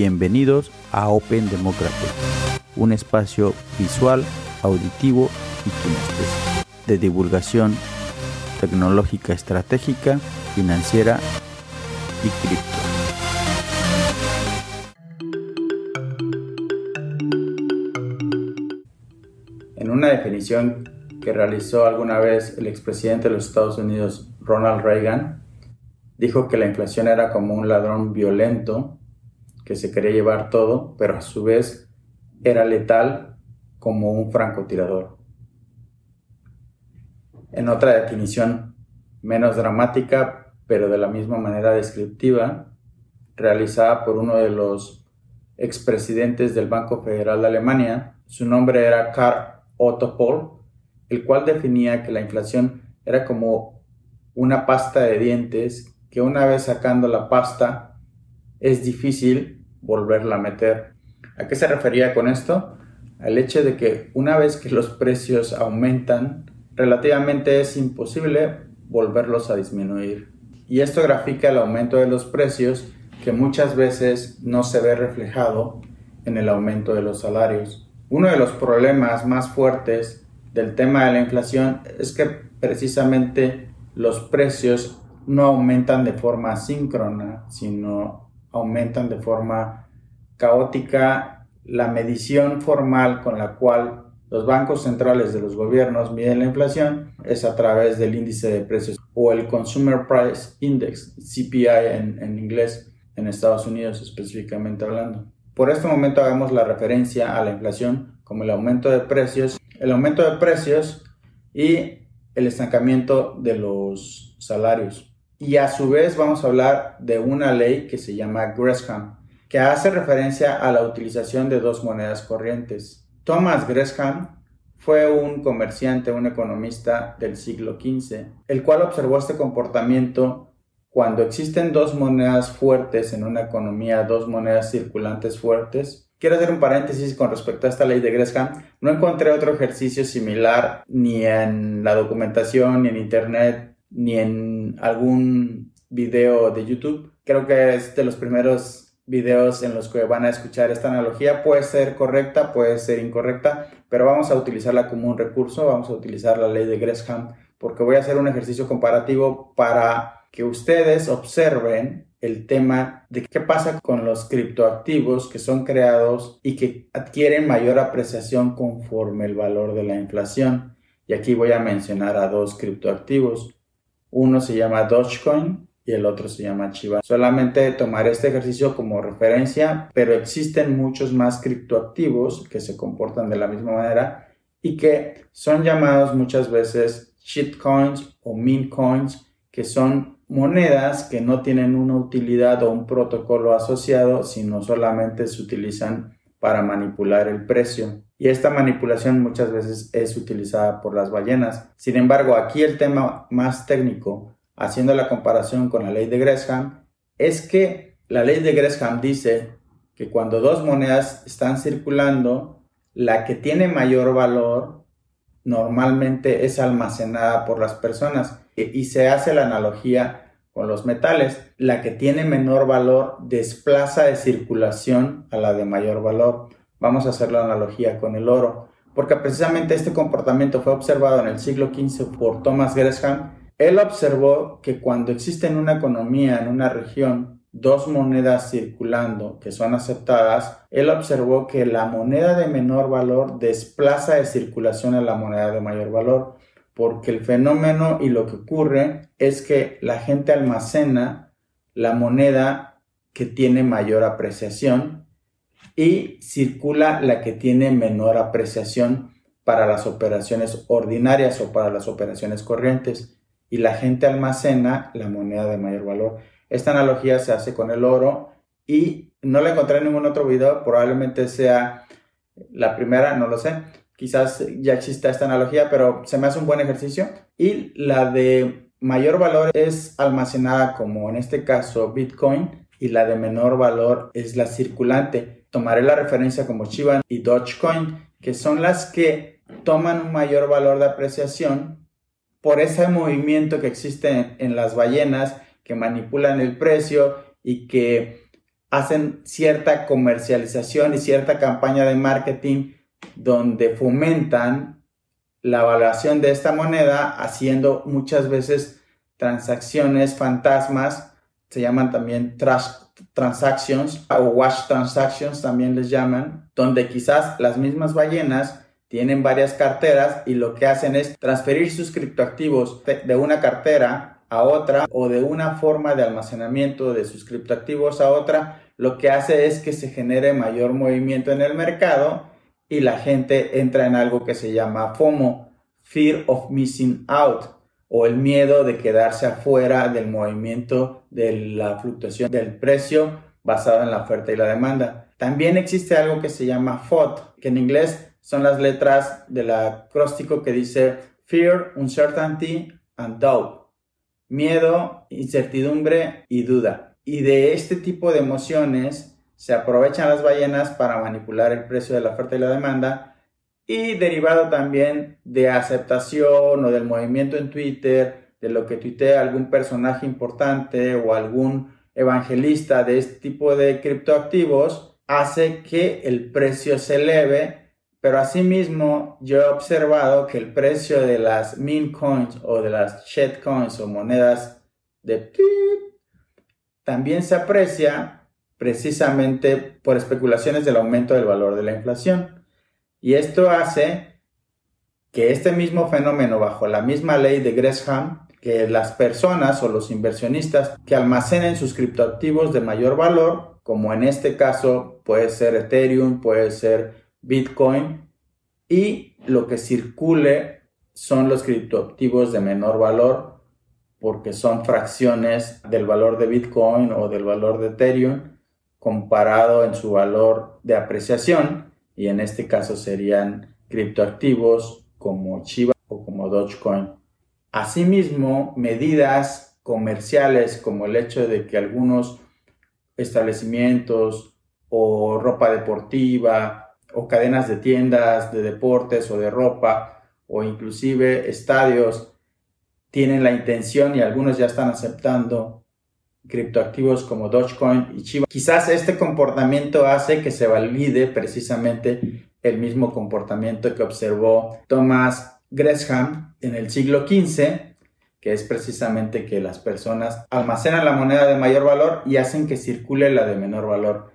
Bienvenidos a Open Democracy, un espacio visual, auditivo y kinestésico de divulgación tecnológica estratégica, financiera y cripto. En una definición que realizó alguna vez el expresidente de los Estados Unidos, Ronald Reagan, dijo que la inflación era como un ladrón violento que se quería llevar todo, pero a su vez era letal como un francotirador. En otra definición menos dramática, pero de la misma manera descriptiva, realizada por uno de los expresidentes del Banco Federal de Alemania, su nombre era Karl Otto Pohl, el cual definía que la inflación era como una pasta de dientes que una vez sacando la pasta es difícil volverla a meter. ¿A qué se refería con esto? Al hecho de que una vez que los precios aumentan, relativamente es imposible volverlos a disminuir. Y esto grafica el aumento de los precios que muchas veces no se ve reflejado en el aumento de los salarios. Uno de los problemas más fuertes del tema de la inflación es que precisamente los precios no aumentan de forma síncrona, sino aumentan de forma caótica. La medición formal con la cual los bancos centrales de los gobiernos miden la inflación es a través del índice de precios o el Consumer Price Index, CPI en, inglés, en Estados Unidos específicamente hablando. Por este momento hagamos la referencia a la inflación como el aumento de precios, el aumento de precios y el estancamiento de los salarios. Y a su vez vamos a hablar de una ley que se llama Gresham, que hace referencia a la utilización de dos monedas corrientes. Thomas Gresham fue un comerciante, un economista del siglo XV, el cual observó este comportamiento cuando existen dos monedas fuertes en una economía, dos monedas circulantes fuertes. Quiero hacer un paréntesis con respecto a esta ley de Gresham. No encontré otro ejercicio similar ni en la documentación, ni en internet, ni en algún video de YouTube. Creo que es de los primeros videos en los que van a escuchar esta analogía. Puede ser correcta, puede ser incorrecta, pero vamos a utilizarla como un recurso, vamos a utilizar la ley de Gresham porque voy a hacer un ejercicio comparativo para que ustedes observen el tema de qué pasa con los criptoactivos que son creados y que adquieren mayor apreciación conforme el valor de la inflación. Y aquí voy a mencionar a dos criptoactivos. Uno se llama Dogecoin y el otro se llama Chiva. Solamente tomar este ejercicio como referencia, pero existen muchos más criptoactivos que se comportan de la misma manera y que son llamados muchas veces shitcoins o coins, que son monedas que no tienen una utilidad o un protocolo asociado, sino solamente se utilizan para manipular el precio. Y esta manipulación muchas veces es utilizada por las ballenas. Sin embargo, aquí el tema más técnico, haciendo la comparación con la ley de Gresham, es que la ley de Gresham dice que cuando dos monedas están circulando, la que tiene mayor valor normalmente es almacenada por las personas. Y se hace la analogía con los metales, la que tiene menor valor desplaza de circulación a la de mayor valor. Vamos a hacer la analogía con el oro, porque precisamente este comportamiento fue observado en el siglo XV por Thomas Gresham. Él observó que cuando existe en una economía, en una región, dos monedas circulando que son aceptadas, él observó que la moneda de menor valor desplaza de circulación a la moneda de mayor valor porque el fenómeno y lo que ocurre es que la gente almacena la moneda que tiene mayor apreciación y circula la que tiene menor apreciación para las operaciones ordinarias o para las operaciones corrientes y la gente almacena la moneda de mayor valor. Esta analogía se hace con el oro y no la encontré en ningún otro video, probablemente sea la primera, no lo sé, quizás ya exista esta analogía, pero se me hace un buen ejercicio. Y la de mayor valor es almacenada como en este caso Bitcoin y la de menor valor es la circulante. Tomaré la referencia como Chiva y Dogecoin, que son las que toman un mayor valor de apreciación por ese movimiento que existe en, las ballenas que manipulan el precio y que hacen cierta comercialización y cierta campaña de marketing donde fomentan la evaluación de esta moneda haciendo muchas veces transacciones fantasmas, se llaman también trash transactions o wash transactions también les llaman, donde quizás las mismas ballenas tienen varias carteras y lo que hacen es transferir sus criptoactivos de una cartera a otra o de una forma de almacenamiento de sus criptoactivos a otra, lo que hace es que se genere mayor movimiento en el mercado y la gente entra en algo que se llama FOMO, Fear of Missing Out, o el miedo de quedarse afuera del movimiento de la fluctuación del precio basado en la oferta y la demanda. También existe algo que se llama FOD, que en inglés son las letras del acróstico que dice Fear, Uncertainty and Doubt. Miedo, incertidumbre y duda. Y de este tipo de emociones se aprovechan las ballenas para manipular el precio de la oferta y la demanda y derivado también de aceptación o del movimiento en Twitter, de lo que tuitea algún personaje importante o algún evangelista de este tipo de criptoactivos, hace que el precio se eleve, pero asimismo yo he observado que el precio de las meme coins o de las coins o monedas de también se aprecia precisamente por especulaciones del aumento del valor de la inflación. Y esto hace que este mismo fenómeno, bajo la misma ley de Gresham, que las personas o los inversionistas que almacenen sus criptoactivos de mayor valor, como en este caso puede ser Ethereum, puede ser Bitcoin, y lo que circule son los criptoactivos de menor valor, porque son fracciones del valor de Bitcoin o del valor de Ethereum, comparado en su valor de apreciación y en este caso serían criptoactivos como Chiva o como Dogecoin. Asimismo, medidas comerciales como el hecho de que algunos establecimientos o ropa deportiva o cadenas de tiendas de deportes o de ropa o inclusive estadios tienen la intención y algunos ya están aceptando criptoactivos como Dogecoin y Chiva. Quizás este comportamiento hace que se valide precisamente el mismo comportamiento que observó Thomas Gresham en el siglo XV, que es precisamente que las personas almacenan la moneda de mayor valor y hacen que circule la de menor valor.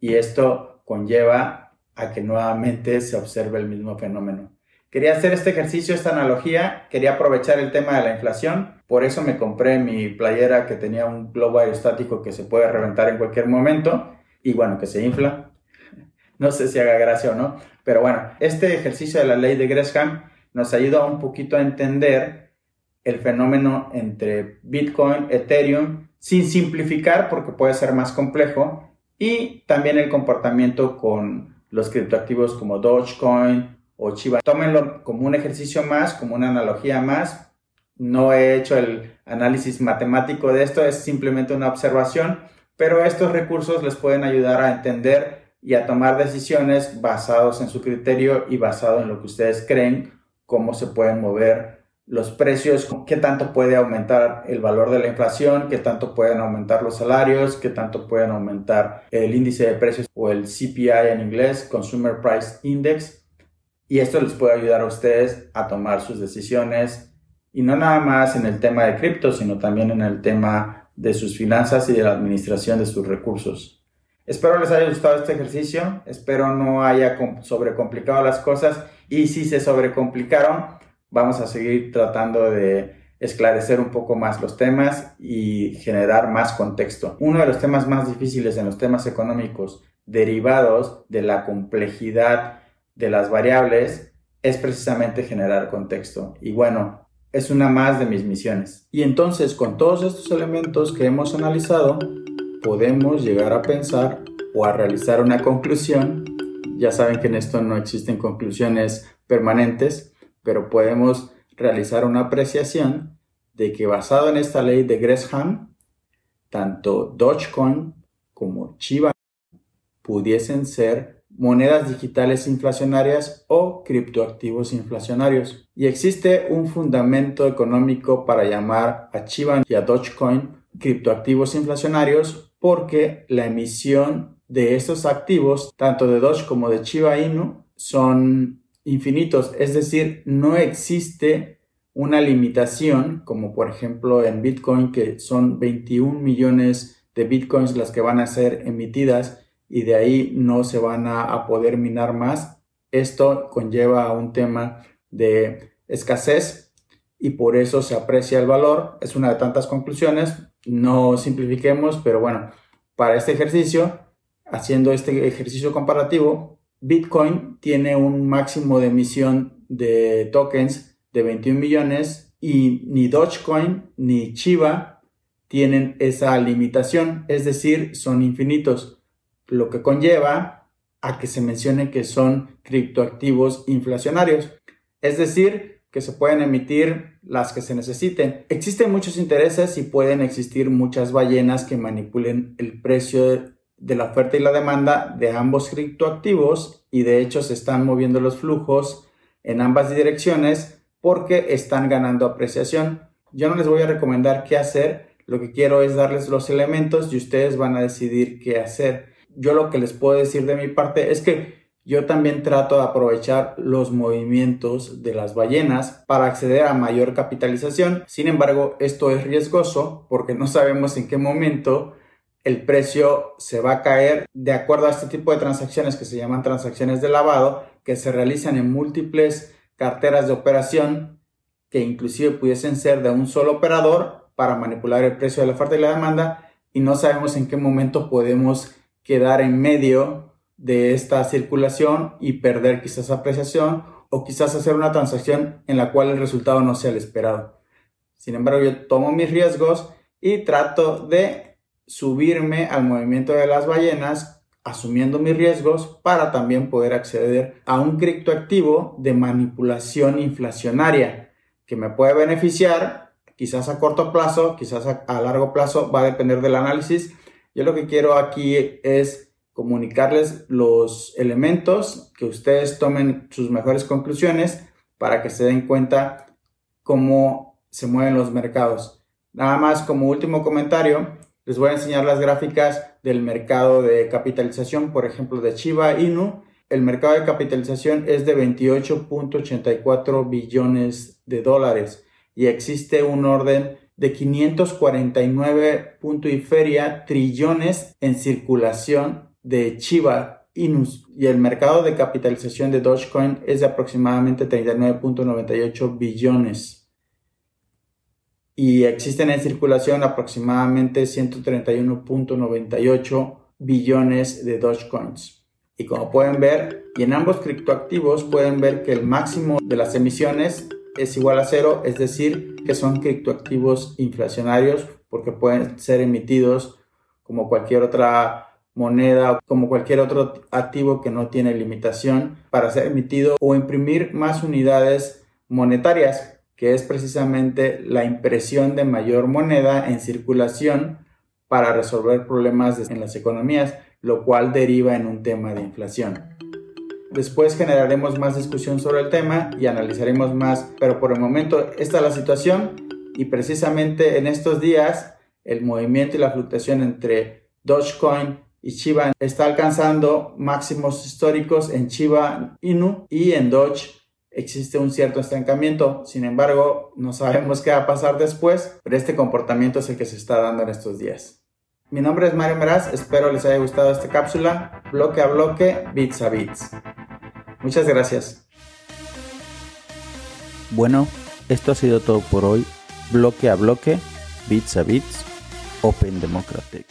Y esto conlleva a que nuevamente se observe el mismo fenómeno. Quería hacer este ejercicio, esta analogía, quería aprovechar el tema de la inflación, por eso me compré mi playera que tenía un globo aerostático que se puede reventar en cualquier momento y bueno, que se infla. No sé si haga gracia o no, pero bueno, este ejercicio de la ley de Gresham nos ayuda un poquito a entender el fenómeno entre Bitcoin, Ethereum, sin simplificar porque puede ser más complejo, y también el comportamiento con los criptoactivos como Dogecoin, o Chiva. Tómenlo como un ejercicio más, como una analogía más. No he hecho el análisis matemático de esto, es simplemente una observación, pero estos recursos les pueden ayudar a entender y a tomar decisiones basados en su criterio y basado en lo que ustedes creen, cómo se pueden mover los precios, qué tanto puede aumentar el valor de la inflación, qué tanto pueden aumentar los salarios, qué tanto pueden aumentar el índice de precios o el CPI en inglés, Consumer Price Index, y esto les puede ayudar a ustedes a tomar sus decisiones y no nada más en el tema de cripto, sino también en el tema de sus finanzas y de la administración de sus recursos. Espero les haya gustado este ejercicio, espero no haya sobrecomplicado las cosas y si se sobrecomplicaron, vamos a seguir tratando de esclarecer un poco más los temas y generar más contexto. Uno de los temas más difíciles en los temas económicos derivados de la complejidad de las variables es precisamente generar contexto. Y bueno, es una más de mis misiones. Y entonces con todos estos elementos que hemos analizado, podemos llegar a pensar o a realizar una conclusión. Ya saben que en esto no existen conclusiones permanentes, pero podemos realizar una apreciación de que basado en esta ley de Gresham, tanto Dogecoin como Chiva pudiesen ser monedas digitales inflacionarias o criptoactivos inflacionarios. Y existe un fundamento económico para llamar a Chiva y a Dogecoin criptoactivos inflacionarios porque la emisión de estos activos, tanto de Doge como de Chiba Inu, son infinitos, es decir, no existe una limitación, como por ejemplo en Bitcoin, que son 21 millones de Bitcoins las que van a ser emitidas y de ahí no se van a, poder minar más. Esto conlleva a un tema de escasez y por eso se aprecia el valor. Es una de tantas conclusiones. No simplifiquemos, pero bueno, para este ejercicio, haciendo este ejercicio comparativo, Bitcoin tiene un máximo de emisión de tokens de 21 millones y ni Dogecoin ni Chiva tienen esa limitación, es decir, son infinitos, lo que conlleva a que se mencione que son criptoactivos inflacionarios, es decir, que se pueden emitir las que se necesiten. Existen muchos intereses y pueden existir muchas ballenas que manipulen el precio de la oferta y la demanda de ambos criptoactivos y de hecho se están moviendo los flujos en ambas direcciones porque están ganando apreciación. Yo no les voy a recomendar qué hacer, lo que quiero es darles los elementos y ustedes van a decidir qué hacer. Yo lo que les puedo decir de mi parte es que yo también trato de aprovechar los movimientos de las ballenas para acceder a mayor capitalización. Sin embargo, esto es riesgoso porque no sabemos en qué momento el precio se va a caer de acuerdo a este tipo de transacciones que se llaman transacciones de lavado, que se realizan en múltiples carteras de operación que inclusive pudiesen ser de un solo operador para manipular el precio de la oferta y la demanda y no sabemos en qué momento podemos quedar en medio de esta circulación y perder quizás apreciación o quizás hacer una transacción en la cual el resultado no sea el esperado. Sin embargo, yo tomo mis riesgos y trato de subirme al movimiento de las ballenas asumiendo mis riesgos para también poder acceder a un criptoactivo de manipulación inflacionaria que me puede beneficiar quizás a corto plazo, quizás a, largo plazo, va a depender del análisis. Yo lo que quiero aquí es comunicarles los elementos, que ustedes tomen sus mejores conclusiones para que se den cuenta cómo se mueven los mercados. Nada más como último comentario, les voy a enseñar las gráficas del mercado de capitalización, por ejemplo, de Chiba Inu. El mercado de capitalización es de 28.84 billones de dólares y existe un orden de 549 y feria trillones en circulación de Chiba Inus y el mercado de capitalización de Dogecoin es de aproximadamente 39.98 billones y existen en circulación aproximadamente 131.98 billones de Dogecoins. Y como pueden ver, y en ambos criptoactivos pueden ver que el máximo de las emisiones es igual a cero, es decir, que son criptoactivos inflacionarios porque pueden ser emitidos como cualquier otra moneda, como cualquier otro activo que no tiene limitación para ser emitido o imprimir más unidades monetarias que es precisamente la impresión de mayor moneda en circulación para resolver problemas en las economías, lo cual deriva en un tema de inflación. Después generaremos más discusión sobre el tema y analizaremos más, pero por el momento esta es la situación y precisamente en estos días el movimiento y la fluctuación entre Dogecoin y Chiba está alcanzando máximos históricos en Chiba Inu y en Doge existe un cierto estancamiento. Sin embargo, no sabemos qué va a pasar después, pero este comportamiento es el que se está dando en estos días. Mi nombre es Mario Meraz, espero les haya gustado esta cápsula, bloque a bloque, bits a bits. Muchas gracias. Bueno, esto ha sido todo por hoy. Bloque a bloque, bits a bits, Open Democratic.